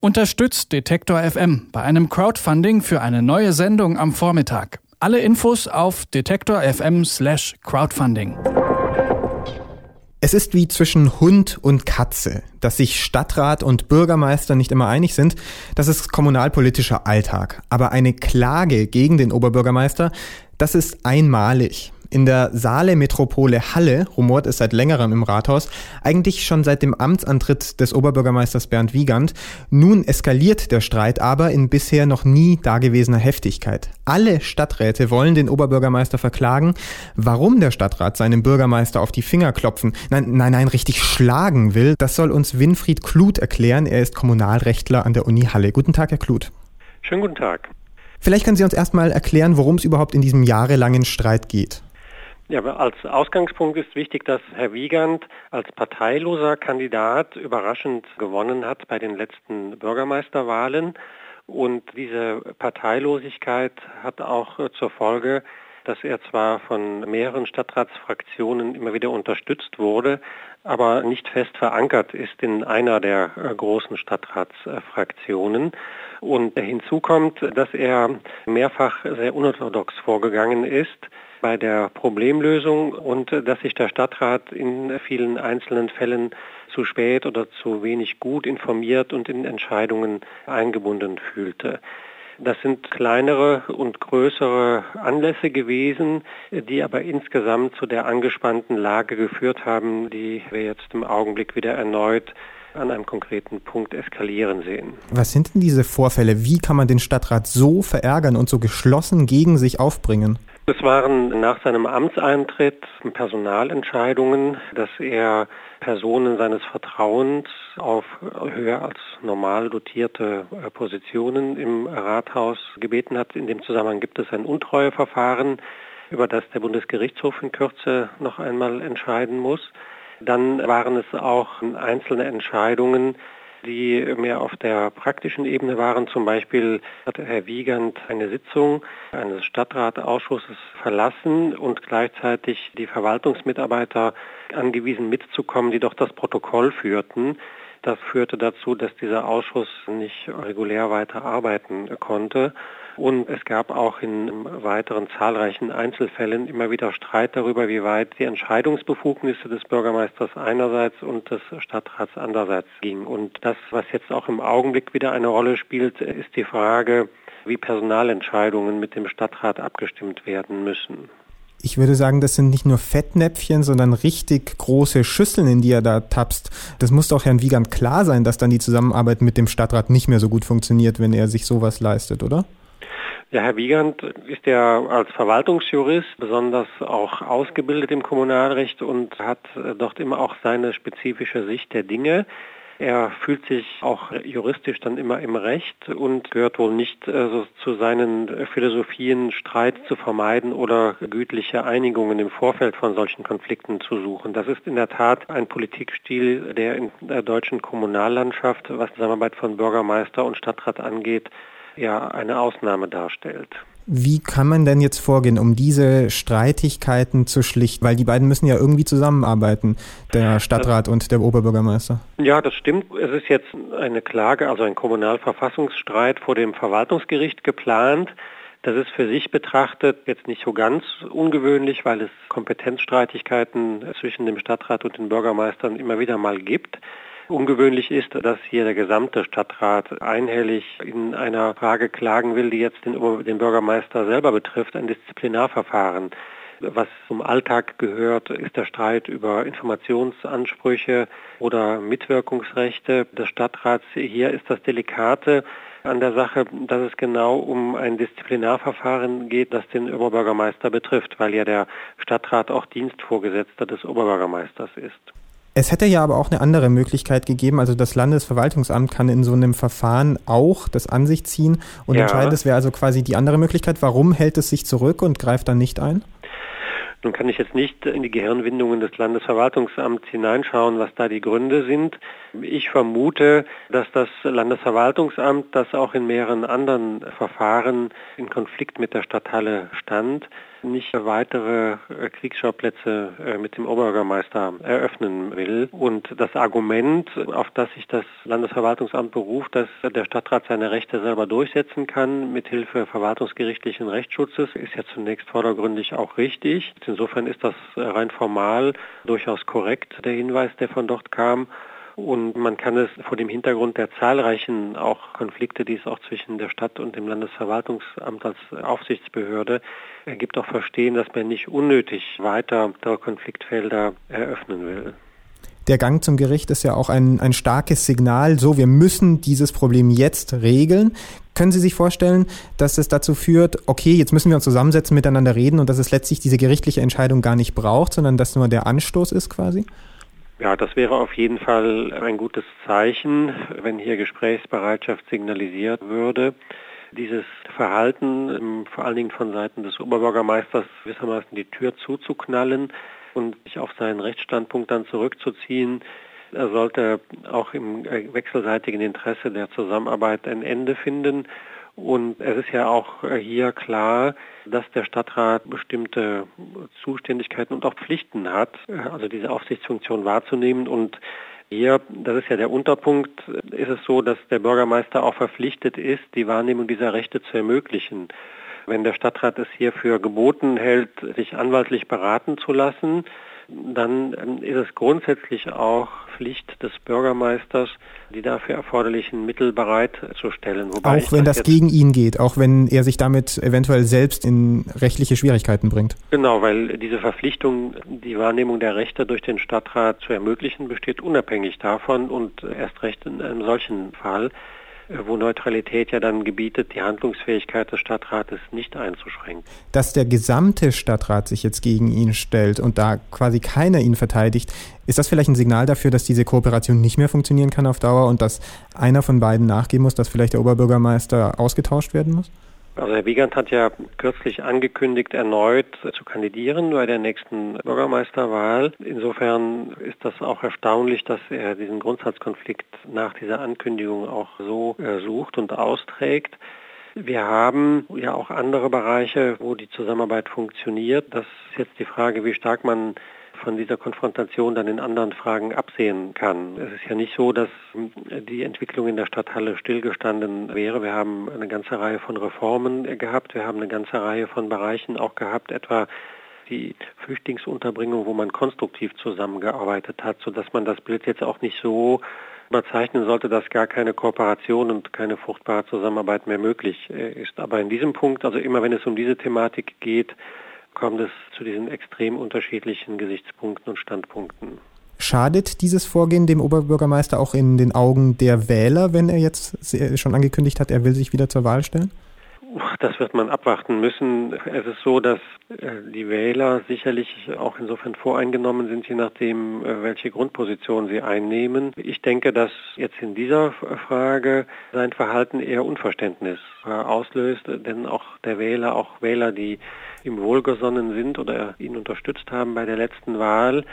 Unterstützt Detektor FM bei einem Crowdfunding für eine neue Sendung am Vormittag. Alle Infos auf detektor FM slash crowdfunding. Es ist wie zwischen Hund und Katze, dass sich Stadtrat und Bürgermeister nicht immer einig sind. Das ist kommunalpolitischer Alltag. Aber eine Klage gegen den Oberbürgermeister, das ist einmalig. In der Saale-Metropole Halle rumort es seit längerem im Rathaus, eigentlich schon seit dem Amtsantritt des Oberbürgermeisters Bernd Wiegand. Nun eskaliert der Streit aber in bisher noch nie dagewesener Heftigkeit. Alle Stadträte wollen den Oberbürgermeister verklagen. Warum der Stadtrat seinem Bürgermeister auf die Finger klopfen, nein, nein, nein, richtig schlagen will, das soll uns Winfried Kluth erklären. Er ist Kommunalrechtler an der Uni Halle. Guten Tag, Herr Kluth. Schönen guten Tag. Vielleicht können Sie uns erstmal erklären, worum es überhaupt in diesem jahrelangen Streit geht. Ja, als Ausgangspunkt ist wichtig, dass Herr Wiegand als parteiloser Kandidat überraschend gewonnen hat bei den letzten Bürgermeisterwahlen. Und diese Parteilosigkeit hat auch zur Folge, dass er zwar von mehreren Stadtratsfraktionen immer wieder unterstützt wurde, aber nicht fest verankert ist in einer der großen Stadtratsfraktionen. Und hinzu kommt, dass er mehrfach sehr unorthodox vorgegangen ist bei der Problemlösung und äh, dass sich der Stadtrat in vielen einzelnen Fällen zu spät oder zu wenig gut informiert und in Entscheidungen eingebunden fühlte. Das sind kleinere und größere Anlässe gewesen, die aber insgesamt zu der angespannten Lage geführt haben, die wir jetzt im Augenblick wieder erneut an einem konkreten Punkt eskalieren sehen. Was sind denn diese Vorfälle? Wie kann man den Stadtrat so verärgern und so geschlossen gegen sich aufbringen? Es waren nach seinem Amtseintritt Personalentscheidungen, dass er Personen seines Vertrauens auf höher als normal dotierte äh, Positionen im Rathaus gebeten hat. In dem Zusammenhang gibt es ein Untreueverfahren, über das der Bundesgerichtshof in Kürze noch einmal entscheiden muss. Dann waren es auch einzelne Entscheidungen, die mehr auf der praktischen Ebene waren. Zum Beispiel hat Herr Wiegand eine Sitzung eines Stadtratausschusses verlassen und gleichzeitig die Verwaltungsmitarbeiter angewiesen mitzukommen, die doch das Protokoll führten. Das führte dazu, dass dieser Ausschuss nicht regulär weiter arbeiten konnte. Und es gab auch in weiteren zahlreichen Einzelfällen immer wieder Streit darüber, wie weit die Entscheidungsbefugnisse des Bürgermeisters einerseits und des Stadtrats andererseits gingen. Und das, was jetzt auch im Augenblick wieder eine Rolle spielt, ist die Frage, wie Personalentscheidungen mit dem Stadtrat abgestimmt werden müssen. Ich würde sagen, das sind nicht nur Fettnäpfchen, sondern richtig große Schüsseln, in die er da tapst. Das muss doch Herrn Wiegand klar sein, dass dann die Zusammenarbeit mit dem Stadtrat nicht mehr so gut funktioniert, wenn er sich sowas leistet, oder? Ja, Herr Wiegand ist ja als Verwaltungsjurist besonders auch ausgebildet im Kommunalrecht und hat dort immer auch seine spezifische Sicht der Dinge. Er fühlt sich auch juristisch dann immer im Recht und gehört wohl nicht äh, so zu seinen Philosophien, Streit zu vermeiden oder gütliche Einigungen im Vorfeld von solchen Konflikten zu suchen. Das ist in der Tat ein Politikstil, der in der deutschen Kommunallandschaft, was die Zusammenarbeit von Bürgermeister und Stadtrat angeht, ja eine Ausnahme darstellt. Wie kann man denn jetzt vorgehen, um diese Streitigkeiten zu schlichten? Weil die beiden müssen ja irgendwie zusammenarbeiten, der Stadtrat und der Oberbürgermeister. Ja, das stimmt. Es ist jetzt eine Klage, also ein Kommunalverfassungsstreit vor dem Verwaltungsgericht geplant. Das ist für sich betrachtet jetzt nicht so ganz ungewöhnlich, weil es Kompetenzstreitigkeiten zwischen dem Stadtrat und den Bürgermeistern immer wieder mal gibt. Ungewöhnlich ist, dass hier der gesamte Stadtrat einhellig in einer Frage klagen will, die jetzt den, den Bürgermeister selber betrifft, ein Disziplinarverfahren. Was zum Alltag gehört, ist der Streit über Informationsansprüche oder Mitwirkungsrechte des Stadtrats. Hier ist das Delikate an der Sache, dass es genau um ein Disziplinarverfahren geht, das den Oberbürgermeister betrifft, weil ja der Stadtrat auch Dienstvorgesetzter des Oberbürgermeisters ist. Es hätte ja aber auch eine andere Möglichkeit gegeben. Also das Landesverwaltungsamt kann in so einem Verfahren auch das an sich ziehen und ja. entscheiden. Das wäre also quasi die andere Möglichkeit. Warum hält es sich zurück und greift dann nicht ein? Nun kann ich jetzt nicht in die Gehirnwindungen des Landesverwaltungsamts hineinschauen, was da die Gründe sind. Ich vermute, dass das Landesverwaltungsamt, das auch in mehreren anderen Verfahren in Konflikt mit der Stadthalle stand, nicht weitere äh, Kriegsschauplätze äh, mit dem Oberbürgermeister eröffnen will. Und das Argument, auf das sich das Landesverwaltungsamt beruft, dass der Stadtrat seine Rechte selber durchsetzen kann, mithilfe verwaltungsgerichtlichen Rechtsschutzes, ist ja zunächst vordergründig auch richtig. Insofern ist das rein formal durchaus korrekt, der Hinweis, der von dort kam. Und man kann es vor dem Hintergrund der zahlreichen auch Konflikte, die es auch zwischen der Stadt und dem Landesverwaltungsamt als Aufsichtsbehörde gibt, auch verstehen, dass man nicht unnötig weiter Konfliktfelder eröffnen will. Der Gang zum Gericht ist ja auch ein, ein starkes Signal, so wir müssen dieses Problem jetzt regeln. Können Sie sich vorstellen, dass es dazu führt, okay, jetzt müssen wir uns zusammensetzen, miteinander reden und dass es letztlich diese gerichtliche Entscheidung gar nicht braucht, sondern dass nur der Anstoß ist quasi? Ja, das wäre auf jeden Fall ein gutes Zeichen, wenn hier Gesprächsbereitschaft signalisiert würde. Dieses Verhalten, ähm, vor allen Dingen von Seiten des Oberbürgermeisters, gewissermaßen die Tür zuzuknallen und sich auf seinen Rechtsstandpunkt dann zurückzuziehen, er sollte auch im äh, wechselseitigen Interesse der Zusammenarbeit ein Ende finden. Und es ist ja auch äh, hier klar, dass der Stadtrat bestimmte Zuständigkeiten und auch Pflichten hat, äh, also diese Aufsichtsfunktion wahrzunehmen. Und hier, das ist ja der Unterpunkt, ist es so, dass der Bürgermeister auch verpflichtet ist, die Wahrnehmung dieser Rechte zu ermöglichen. Wenn der Stadtrat es hier für geboten hält, sich anwaltlich beraten zu lassen, dann ähm, ist es grundsätzlich auch Pflicht des Bürgermeisters, die dafür erforderlichen Mittel bereitzustellen. auch wenn das, das gegen ihn geht, auch wenn er sich damit eventuell selbst in rechtliche Schwierigkeiten bringt. Genau, weil diese Verpflichtung, die Wahrnehmung der Rechte durch den Stadtrat zu ermöglichen, besteht unabhängig davon und erst recht in einem solchen Fall wo Neutralität ja dann gebietet, die Handlungsfähigkeit des Stadtrates nicht einzuschränken. Dass der gesamte Stadtrat sich jetzt gegen ihn stellt und da quasi keiner ihn verteidigt, ist das vielleicht ein Signal dafür, dass diese Kooperation nicht mehr funktionieren kann auf Dauer und dass einer von beiden nachgeben muss, dass vielleicht der Oberbürgermeister ausgetauscht werden muss? Also Herr Wiegand hat ja kürzlich angekündigt, erneut zu kandidieren bei der nächsten Bürgermeisterwahl. Insofern ist das auch erstaunlich, dass er diesen Grundsatzkonflikt nach dieser Ankündigung auch so sucht und austrägt. Wir haben ja auch andere Bereiche, wo die Zusammenarbeit funktioniert. Das ist jetzt die Frage, wie stark man von dieser Konfrontation dann in anderen Fragen absehen kann. Es ist ja nicht so, dass die Entwicklung in der Stadthalle stillgestanden wäre. Wir haben eine ganze Reihe von Reformen gehabt. Wir haben eine ganze Reihe von Bereichen auch gehabt, etwa die Flüchtlingsunterbringung, wo man konstruktiv zusammengearbeitet hat, sodass man das Bild jetzt auch nicht so überzeichnen sollte, dass gar keine Kooperation und keine fruchtbare Zusammenarbeit mehr möglich äh, ist. Aber in diesem Punkt, also immer wenn es um diese Thematik geht, kommt es zu diesen extrem unterschiedlichen Gesichtspunkten und Standpunkten. Schadet dieses Vorgehen dem Oberbürgermeister auch in den Augen der Wähler, wenn er jetzt schon angekündigt hat, er will sich wieder zur Wahl stellen? Das wird man abwarten müssen. Es ist so, dass äh, die Wähler sicherlich auch insofern voreingenommen sind, je nachdem, äh, welche Grundposition sie einnehmen. Ich denke, dass jetzt in dieser Frage sein Verhalten eher Unverständnis äh, auslöst, denn auch der Wähler, auch Wähler, die ihm wohlgesonnen sind oder ihn unterstützt haben bei der letzten Wahl,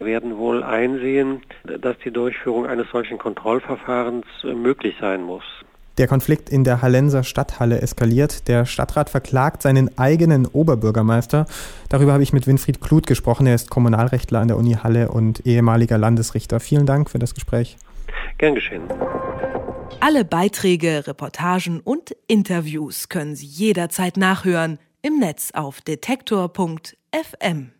werden wohl einsehen, dass die Durchführung eines solchen Kontrollverfahrens möglich sein muss. Der Konflikt in der Hallenser Stadthalle eskaliert. Der Stadtrat verklagt seinen eigenen Oberbürgermeister. Darüber habe ich mit Winfried Kluth gesprochen. Er ist Kommunalrechtler an der Uni Halle und ehemaliger Landesrichter. Vielen Dank für das Gespräch. Gern geschehen. Alle Beiträge, Reportagen und Interviews können Sie jederzeit nachhören im Netz auf detektor.fm.